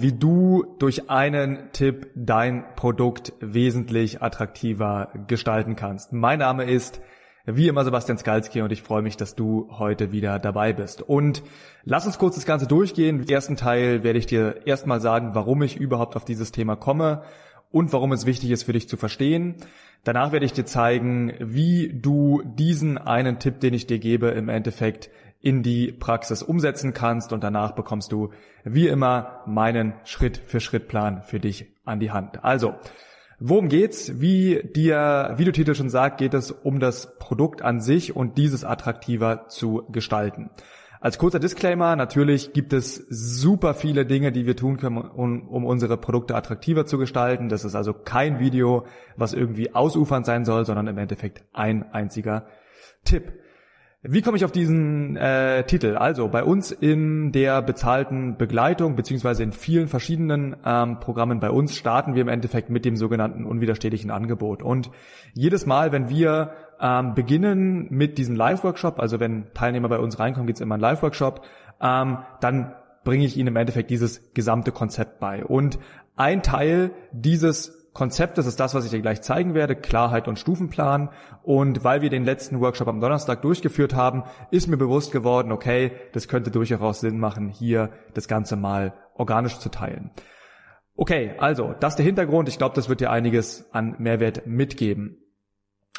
wie du durch einen Tipp dein Produkt wesentlich attraktiver gestalten kannst. Mein Name ist wie immer Sebastian Skalski und ich freue mich, dass du heute wieder dabei bist. Und lass uns kurz das Ganze durchgehen. Im ersten Teil werde ich dir erstmal sagen, warum ich überhaupt auf dieses Thema komme und warum es wichtig ist für dich zu verstehen. Danach werde ich dir zeigen, wie du diesen einen Tipp, den ich dir gebe, im Endeffekt in die Praxis umsetzen kannst und danach bekommst du wie immer meinen Schritt-für-Schritt-Plan für dich an die Hand. Also, Worum geht's? Wie dir, wie du Titel schon sagt, geht es um das Produkt an sich und dieses attraktiver zu gestalten. Als kurzer Disclaimer, natürlich gibt es super viele Dinge, die wir tun können, um, um, unsere Produkte attraktiver zu gestalten. Das ist also kein Video, was irgendwie ausufernd sein soll, sondern im Endeffekt ein einziger Tipp. Wie komme ich auf diesen äh, Titel? Also bei uns in der bezahlten Begleitung beziehungsweise in vielen verschiedenen ähm, Programmen bei uns starten wir im Endeffekt mit dem sogenannten unwiderstehlichen Angebot. Und jedes Mal, wenn wir ähm, beginnen mit diesem Live-Workshop, also wenn Teilnehmer bei uns reinkommen, gibt es immer einen Live-Workshop, ähm, dann bringe ich ihnen im Endeffekt dieses gesamte Konzept bei. Und ein Teil dieses Konzept, das ist das, was ich dir gleich zeigen werde, Klarheit und Stufenplan. Und weil wir den letzten Workshop am Donnerstag durchgeführt haben, ist mir bewusst geworden, okay, das könnte durchaus Sinn machen, hier das Ganze mal organisch zu teilen. Okay, also, das ist der Hintergrund. Ich glaube, das wird dir einiges an Mehrwert mitgeben.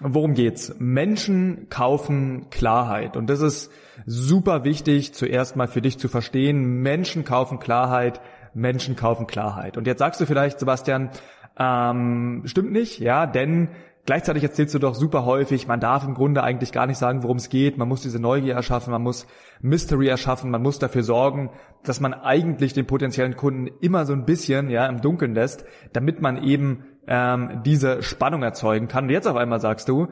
Worum geht's? Menschen kaufen Klarheit. Und das ist super wichtig, zuerst mal für dich zu verstehen. Menschen kaufen Klarheit. Menschen kaufen Klarheit. Und jetzt sagst du vielleicht, Sebastian, ähm, stimmt nicht, ja, denn gleichzeitig erzählst du doch super häufig, man darf im Grunde eigentlich gar nicht sagen, worum es geht. Man muss diese Neugier erschaffen, man muss Mystery erschaffen, man muss dafür sorgen, dass man eigentlich den potenziellen Kunden immer so ein bisschen ja im Dunkeln lässt, damit man eben ähm, diese Spannung erzeugen kann. Und jetzt auf einmal sagst du,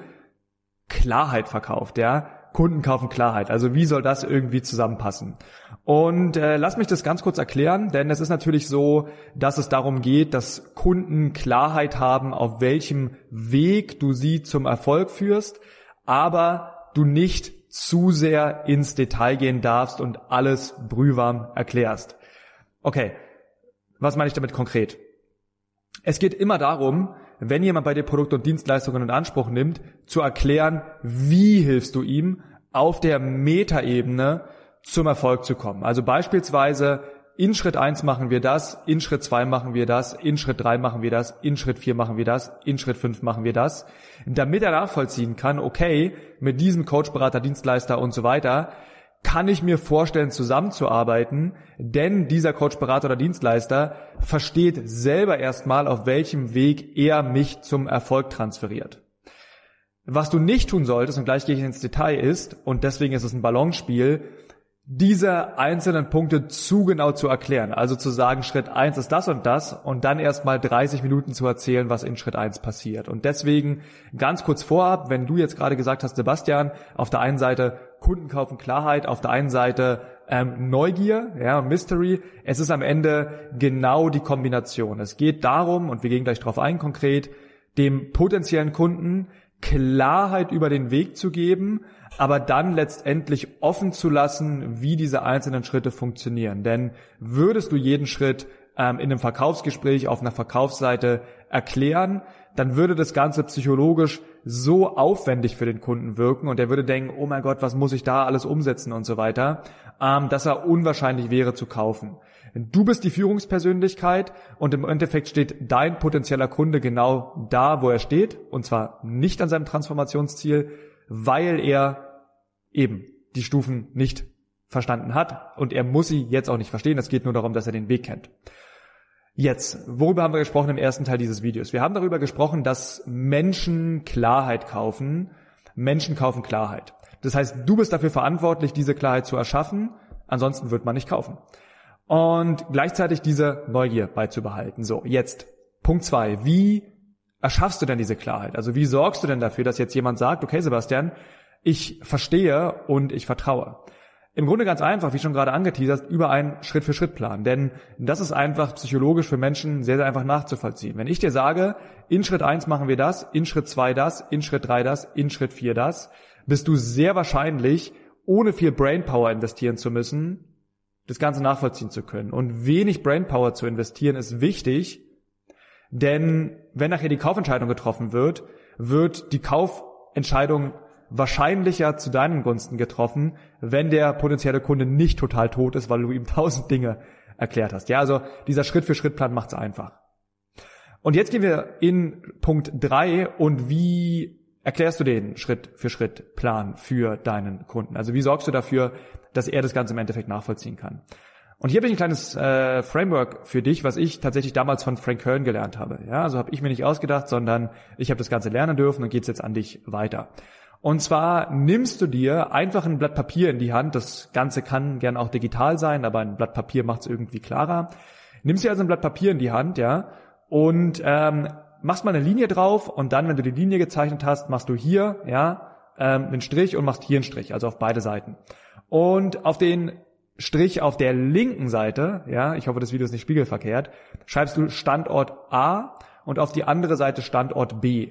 Klarheit verkauft, ja. Kunden kaufen Klarheit. Also wie soll das irgendwie zusammenpassen? Und äh, lass mich das ganz kurz erklären, denn es ist natürlich so, dass es darum geht, dass Kunden Klarheit haben, auf welchem Weg du sie zum Erfolg führst, aber du nicht zu sehr ins Detail gehen darfst und alles brühwarm erklärst. Okay, was meine ich damit konkret? Es geht immer darum, wenn jemand bei dir Produkte und Dienstleistungen in Anspruch nimmt, zu erklären, wie hilfst du ihm auf der Metaebene zum Erfolg zu kommen. Also beispielsweise in Schritt eins machen wir das, in Schritt zwei machen wir das, in Schritt drei machen wir das, in Schritt vier machen wir das, in Schritt fünf machen wir das, damit er nachvollziehen kann, okay, mit diesem Coach, Berater, Dienstleister und so weiter, kann ich mir vorstellen, zusammenzuarbeiten, denn dieser Coach, Berater oder Dienstleister versteht selber erstmal, auf welchem Weg er mich zum Erfolg transferiert. Was du nicht tun solltest, und gleich gehe ich ins Detail, ist, und deswegen ist es ein Ballonspiel, diese einzelnen Punkte zu genau zu erklären. Also zu sagen, Schritt eins ist das und das und dann erstmal 30 Minuten zu erzählen, was in Schritt eins passiert. Und deswegen ganz kurz vorab, wenn du jetzt gerade gesagt hast, Sebastian, auf der einen Seite Kunden kaufen Klarheit, auf der einen Seite ähm, Neugier, ja, Mystery. Es ist am Ende genau die Kombination. Es geht darum, und wir gehen gleich darauf ein konkret, dem potenziellen Kunden Klarheit über den Weg zu geben, aber dann letztendlich offen zu lassen, wie diese einzelnen Schritte funktionieren. Denn würdest du jeden Schritt ähm, in einem Verkaufsgespräch auf einer Verkaufsseite erklären, dann würde das Ganze psychologisch so aufwendig für den Kunden wirken und er würde denken, oh mein Gott, was muss ich da alles umsetzen und so weiter, ähm, dass er unwahrscheinlich wäre zu kaufen. Du bist die Führungspersönlichkeit und im Endeffekt steht dein potenzieller Kunde genau da, wo er steht, und zwar nicht an seinem Transformationsziel, weil er eben die Stufen nicht verstanden hat und er muss sie jetzt auch nicht verstehen. Es geht nur darum, dass er den Weg kennt. Jetzt, worüber haben wir gesprochen im ersten Teil dieses Videos? Wir haben darüber gesprochen, dass Menschen Klarheit kaufen. Menschen kaufen Klarheit. Das heißt, du bist dafür verantwortlich, diese Klarheit zu erschaffen. Ansonsten wird man nicht kaufen und gleichzeitig diese Neugier beizubehalten. So, jetzt Punkt zwei. Wie erschaffst du denn diese Klarheit? Also wie sorgst du denn dafür, dass jetzt jemand sagt, okay Sebastian, ich verstehe und ich vertraue? Im Grunde ganz einfach, wie schon gerade angeteasert, über einen Schritt-für-Schritt-Plan. Denn das ist einfach psychologisch für Menschen sehr, sehr einfach nachzuvollziehen. Wenn ich dir sage, in Schritt eins machen wir das, in Schritt zwei das, in Schritt drei das, in Schritt vier das, bist du sehr wahrscheinlich, ohne viel Brainpower investieren zu müssen, das Ganze nachvollziehen zu können. Und wenig Brainpower zu investieren ist wichtig, denn wenn nachher die Kaufentscheidung getroffen wird, wird die Kaufentscheidung wahrscheinlicher zu deinen Gunsten getroffen, wenn der potenzielle Kunde nicht total tot ist, weil du ihm tausend Dinge erklärt hast. Ja, also dieser Schritt-für-Schritt-Plan macht es einfach. Und jetzt gehen wir in Punkt drei und wie erklärst du den Schritt-für-Schritt-Plan für deinen Kunden? Also wie sorgst du dafür, dass er das Ganze im Endeffekt nachvollziehen kann? Und hier habe ich ein kleines äh, Framework für dich, was ich tatsächlich damals von Frank Kern gelernt habe. Ja, also habe ich mir nicht ausgedacht, sondern ich habe das Ganze lernen dürfen und geht's jetzt an dich weiter. Und zwar nimmst du dir einfach ein Blatt Papier in die Hand. Das Ganze kann gern auch digital sein, aber ein Blatt Papier macht es irgendwie klarer. Nimmst dir also ein Blatt Papier in die Hand, ja, und ähm, machst mal eine Linie drauf und dann, wenn du die Linie gezeichnet hast, machst du hier, ja, ähm, einen Strich und machst hier einen Strich, also auf beide Seiten. Und auf den Strich auf der linken Seite, ja, ich hoffe, das Video ist nicht spiegelverkehrt, schreibst du Standort A und auf die andere Seite Standort B.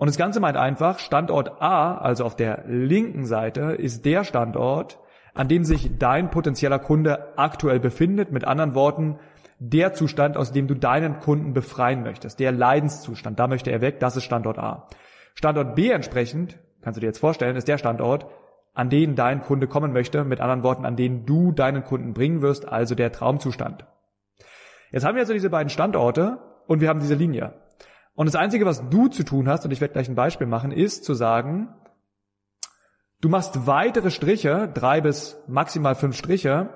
Und das Ganze meint einfach, Standort A, also auf der linken Seite, ist der Standort, an dem sich dein potenzieller Kunde aktuell befindet. Mit anderen Worten, der Zustand, aus dem du deinen Kunden befreien möchtest, der Leidenszustand, da möchte er weg, das ist Standort A. Standort B entsprechend, kannst du dir jetzt vorstellen, ist der Standort, an den dein Kunde kommen möchte, mit anderen Worten, an den du deinen Kunden bringen wirst, also der Traumzustand. Jetzt haben wir also diese beiden Standorte und wir haben diese Linie. Und das Einzige, was du zu tun hast, und ich werde gleich ein Beispiel machen, ist zu sagen, du machst weitere Striche, drei bis maximal fünf Striche,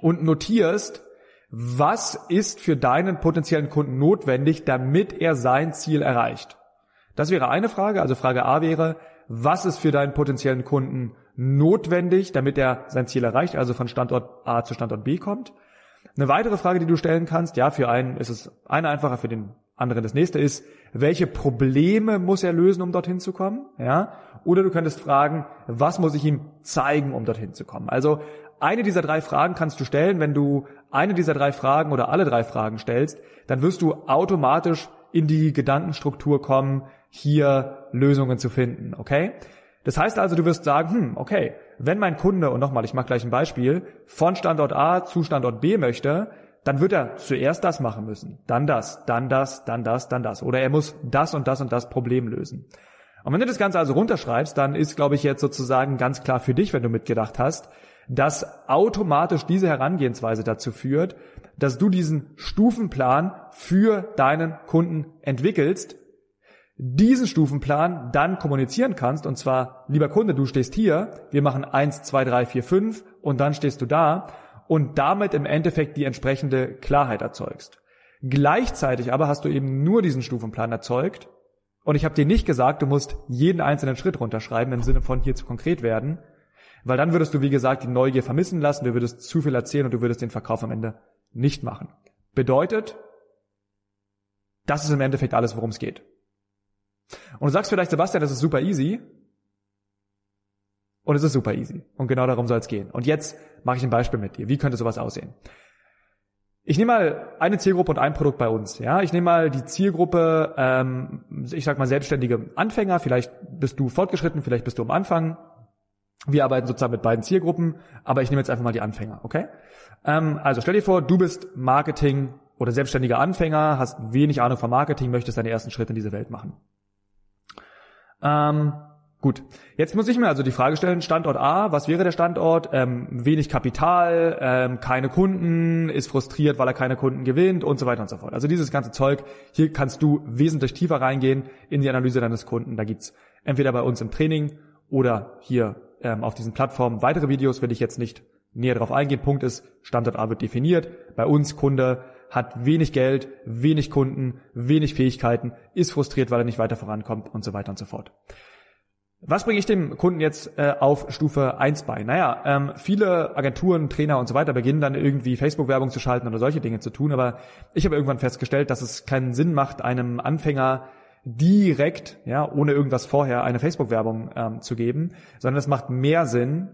und notierst, was ist für deinen potenziellen Kunden notwendig, damit er sein Ziel erreicht. Das wäre eine Frage. Also Frage A wäre, was ist für deinen potenziellen Kunden notwendig, damit er sein Ziel erreicht, also von Standort A zu Standort B kommt. Eine weitere Frage, die du stellen kannst, ja, für einen ist es eine einfacher, für den anderen das nächste ist, welche Probleme muss er lösen, um dorthin zu kommen? Ja? Oder du könntest fragen, was muss ich ihm zeigen, um dorthin zu kommen? Also eine dieser drei Fragen kannst du stellen. Wenn du eine dieser drei Fragen oder alle drei Fragen stellst, dann wirst du automatisch in die Gedankenstruktur kommen, hier Lösungen zu finden, okay? Das heißt also, du wirst sagen, hm, okay, wenn mein Kunde, und nochmal, ich mache gleich ein Beispiel, von Standort A zu Standort B möchte, dann wird er zuerst das machen müssen, dann das, dann das, dann das, dann das. Oder er muss das und das und das Problem lösen. Und wenn du das Ganze also runterschreibst, dann ist, glaube ich, jetzt sozusagen ganz klar für dich, wenn du mitgedacht hast, dass automatisch diese Herangehensweise dazu führt, dass du diesen Stufenplan für deinen Kunden entwickelst, diesen Stufenplan dann kommunizieren kannst, und zwar, lieber Kunde, du stehst hier, wir machen eins, zwei, drei, vier, fünf, und dann stehst du da und damit im Endeffekt die entsprechende Klarheit erzeugst. Gleichzeitig aber hast du eben nur diesen Stufenplan erzeugt und ich habe dir nicht gesagt, du musst jeden einzelnen Schritt runterschreiben im Sinne von hier zu konkret werden, weil dann würdest du, wie gesagt, die Neugier vermissen lassen, du würdest zu viel erzählen und du würdest den Verkauf am Ende nicht machen. Bedeutet, das ist im Endeffekt alles, worum es geht. Und du sagst vielleicht, Sebastian, das ist super easy. Und es ist super easy. Und genau darum soll es gehen. Und jetzt mache ich ein Beispiel mit dir. Wie könnte sowas aussehen? Ich nehme mal eine Zielgruppe und ein Produkt bei uns. Ja, ich nehme mal die Zielgruppe, ähm, ich sag mal selbstständige Anfänger. Vielleicht bist du fortgeschritten, vielleicht bist du am Anfang. Wir arbeiten sozusagen mit beiden Zielgruppen, aber ich nehme jetzt einfach mal die Anfänger, okay? Ähm, also stell dir vor, du bist Marketing oder selbstständiger Anfänger, hast wenig Ahnung von Marketing, möchtest deine ersten Schritte in diese Welt machen. Ähm, gut, jetzt muss ich mir also die Frage stellen, Standort A, was wäre der Standort? Ähm, wenig Kapital, ähm, keine Kunden, ist frustriert, weil er keine Kunden gewinnt und so weiter und so fort. Also dieses ganze Zeug, hier kannst du wesentlich tiefer reingehen in die Analyse deines Kunden. Da gibt's entweder bei uns im Training oder hier ähm, auf diesen Plattformen weitere Videos, will ich jetzt nicht näher darauf eingehen. Punkt ist, Standort A wird definiert. Bei uns Kunde hat wenig Geld, wenig Kunden, wenig Fähigkeiten, ist frustriert, weil er nicht weiter vorankommt und so weiter und so fort. Was bringe ich dem Kunden jetzt äh, auf Stufe 1 bei? Naja, ähm, viele Agenturen, Trainer und so weiter beginnen dann irgendwie Facebook-Werbung zu schalten oder solche Dinge zu tun, aber ich habe irgendwann festgestellt, dass es keinen Sinn macht, einem Anfänger direkt, ja, ohne irgendwas vorher eine Facebook-Werbung ähm, zu geben, sondern es macht mehr Sinn,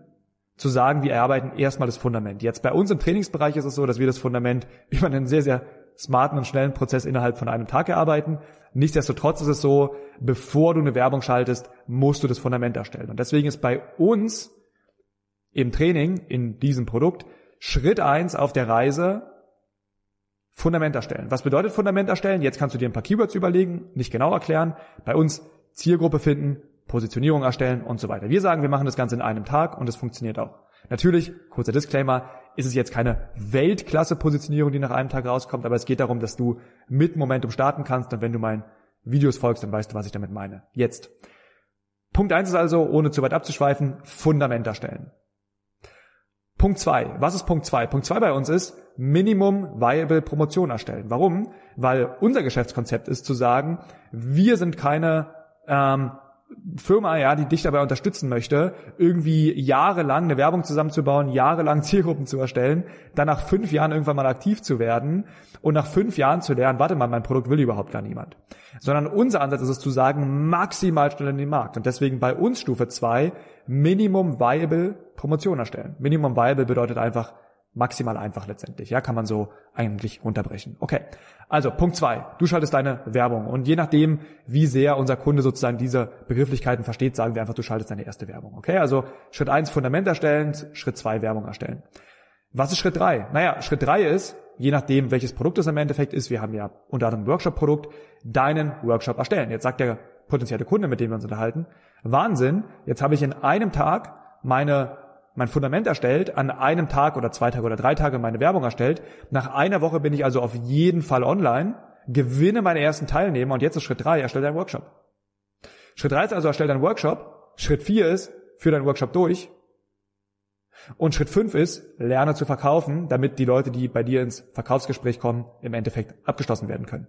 zu sagen, wir erarbeiten erstmal das Fundament. Jetzt bei uns im Trainingsbereich ist es so, dass wir das Fundament über einen sehr, sehr smarten und schnellen Prozess innerhalb von einem Tag erarbeiten. Nichtsdestotrotz ist es so, bevor du eine Werbung schaltest, musst du das Fundament erstellen. Und deswegen ist bei uns im Training, in diesem Produkt, Schritt eins auf der Reise, Fundament erstellen. Was bedeutet Fundament erstellen? Jetzt kannst du dir ein paar Keywords überlegen, nicht genau erklären. Bei uns Zielgruppe finden, Positionierung erstellen und so weiter. Wir sagen, wir machen das Ganze in einem Tag und es funktioniert auch. Natürlich, kurzer Disclaimer, ist es jetzt keine Weltklasse-Positionierung, die nach einem Tag rauskommt, aber es geht darum, dass du mit Momentum starten kannst und wenn du meinen Videos folgst, dann weißt du, was ich damit meine. Jetzt. Punkt eins ist also, ohne zu weit abzuschweifen, Fundament erstellen. Punkt zwei. Was ist Punkt zwei? Punkt zwei bei uns ist Minimum Viable Promotion erstellen. Warum? Weil unser Geschäftskonzept ist zu sagen, wir sind keine ähm, Firma, ja, die dich dabei unterstützen möchte, irgendwie jahrelang eine Werbung zusammenzubauen, jahrelang Zielgruppen zu erstellen, dann nach fünf Jahren irgendwann mal aktiv zu werden und nach fünf Jahren zu lernen, warte mal, mein Produkt will überhaupt gar niemand. Sondern unser Ansatz ist es zu sagen, maximal schnell in den Markt. Und deswegen bei uns Stufe zwei Minimum Viable Promotion erstellen. Minimum Viable bedeutet einfach, maximal einfach letztendlich. Ja, kann man so eigentlich runterbrechen. Okay. Also Punkt zwei: Du schaltest deine Werbung und je nachdem, wie sehr unser Kunde sozusagen diese Begrifflichkeiten versteht, sagen wir einfach, du schaltest deine erste Werbung. Okay. Also Schritt eins Fundament erstellen, Schritt zwei Werbung erstellen. Was ist Schritt drei? Naja, Schritt drei ist, je nachdem, welches Produkt es im Endeffekt ist, wir haben ja unter anderem Workshop-Produkt, deinen Workshop erstellen. Jetzt sagt der potenzielle Kunde, mit dem wir uns unterhalten, Wahnsinn, jetzt habe ich in einem Tag meine mein Fundament erstellt, an einem Tag oder zwei Tage oder drei Tage meine Werbung erstellt. Nach einer Woche bin ich also auf jeden Fall online, gewinne meine ersten Teilnehmer und jetzt ist Schritt drei, erstelle deinen Workshop. Schritt drei ist also, erstelle deinen Workshop. Schritt vier ist, führe deinen Workshop durch. Und Schritt fünf ist, lerne zu verkaufen, damit die Leute, die bei dir ins Verkaufsgespräch kommen, im Endeffekt abgeschlossen werden können.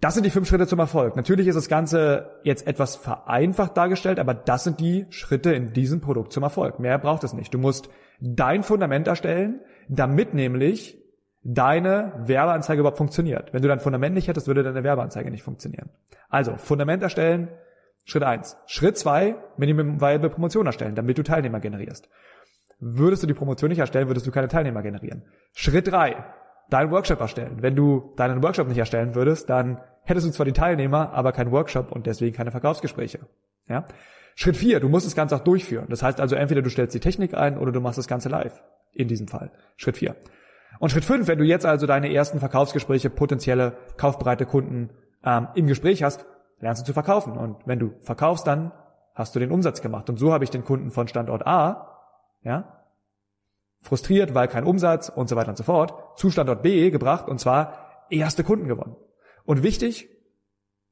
Das sind die fünf Schritte zum Erfolg. Natürlich ist das Ganze jetzt etwas vereinfacht dargestellt, aber das sind die Schritte in diesem Produkt zum Erfolg. Mehr braucht es nicht. Du musst dein Fundament erstellen, damit nämlich deine Werbeanzeige überhaupt funktioniert. Wenn du dein Fundament nicht hättest, würde deine Werbeanzeige nicht funktionieren. Also, Fundament erstellen, Schritt eins. Schritt zwei, Minimum Viable Promotion erstellen, damit du Teilnehmer generierst. Würdest du die Promotion nicht erstellen, würdest du keine Teilnehmer generieren. Schritt drei, deinen Workshop erstellen. Wenn du deinen Workshop nicht erstellen würdest, dann hättest du zwar die Teilnehmer, aber keinen Workshop und deswegen keine Verkaufsgespräche. Ja? Schritt vier, du musst das Ganze auch durchführen. Das heißt also entweder du stellst die Technik ein oder du machst das Ganze live. In diesem Fall. Schritt vier. Und Schritt fünf, wenn du jetzt also deine ersten Verkaufsgespräche, potenzielle kaufbereite Kunden ähm, im Gespräch hast, lernst du zu verkaufen. Und wenn du verkaufst, dann hast du den Umsatz gemacht. Und so habe ich den Kunden von Standort A, ja, frustriert, weil kein Umsatz und so weiter und so fort, zu Standort B gebracht und zwar erste Kunden gewonnen. Und wichtig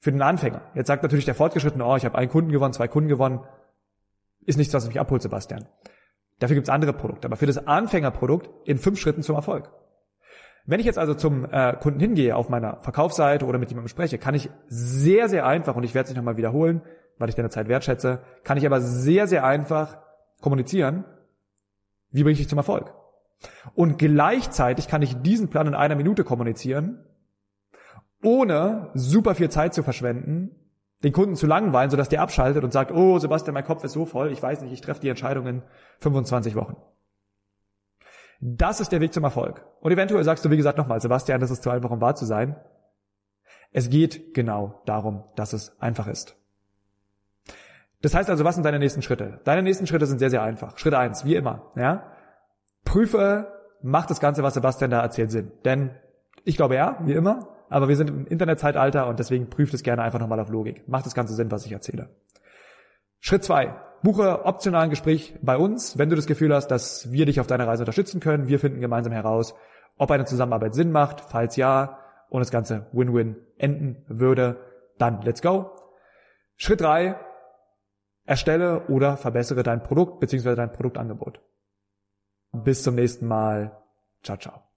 für den Anfänger. Jetzt sagt natürlich der Fortgeschrittene, oh, ich habe einen Kunden gewonnen, zwei Kunden gewonnen. Ist nichts, was mich abholt, Sebastian. Dafür gibt's andere Produkte. Aber für das Anfängerprodukt in fünf Schritten zum Erfolg. Wenn ich jetzt also zum äh, Kunden hingehe auf meiner Verkaufsseite oder mit jemandem spreche, kann ich sehr, sehr einfach, und ich werde es nicht nochmal wiederholen, weil ich deine Zeit wertschätze, kann ich aber sehr, sehr einfach kommunizieren, wie bringe ich dich zum Erfolg? Und gleichzeitig kann ich diesen Plan in einer Minute kommunizieren, ohne super viel Zeit zu verschwenden, den Kunden zu langweilen, sodass der abschaltet und sagt, oh Sebastian, mein Kopf ist so voll, ich weiß nicht, ich treffe die Entscheidung in 25 Wochen. Das ist der Weg zum Erfolg. Und eventuell sagst du, wie gesagt, nochmal, Sebastian, das ist zu einfach, um wahr zu sein. Es geht genau darum, dass es einfach ist. Das heißt also, was sind deine nächsten Schritte? Deine nächsten Schritte sind sehr, sehr einfach. Schritt eins, wie immer, ja. Prüfe, macht das Ganze, was Sebastian da erzählt, Sinn. Denn ich glaube ja, wie immer, aber wir sind im Internetzeitalter und deswegen prüft es gerne einfach nochmal auf Logik. Macht das Ganze Sinn, was ich erzähle. Schritt zwei, buche optional ein Gespräch bei uns, wenn du das Gefühl hast, dass wir dich auf deiner Reise unterstützen können. Wir finden gemeinsam heraus, ob eine Zusammenarbeit Sinn macht. Falls ja und das Ganze Win-Win enden würde, dann let's go. Schritt drei, Erstelle oder verbessere dein Produkt bzw. dein Produktangebot. Bis zum nächsten Mal. Ciao, ciao.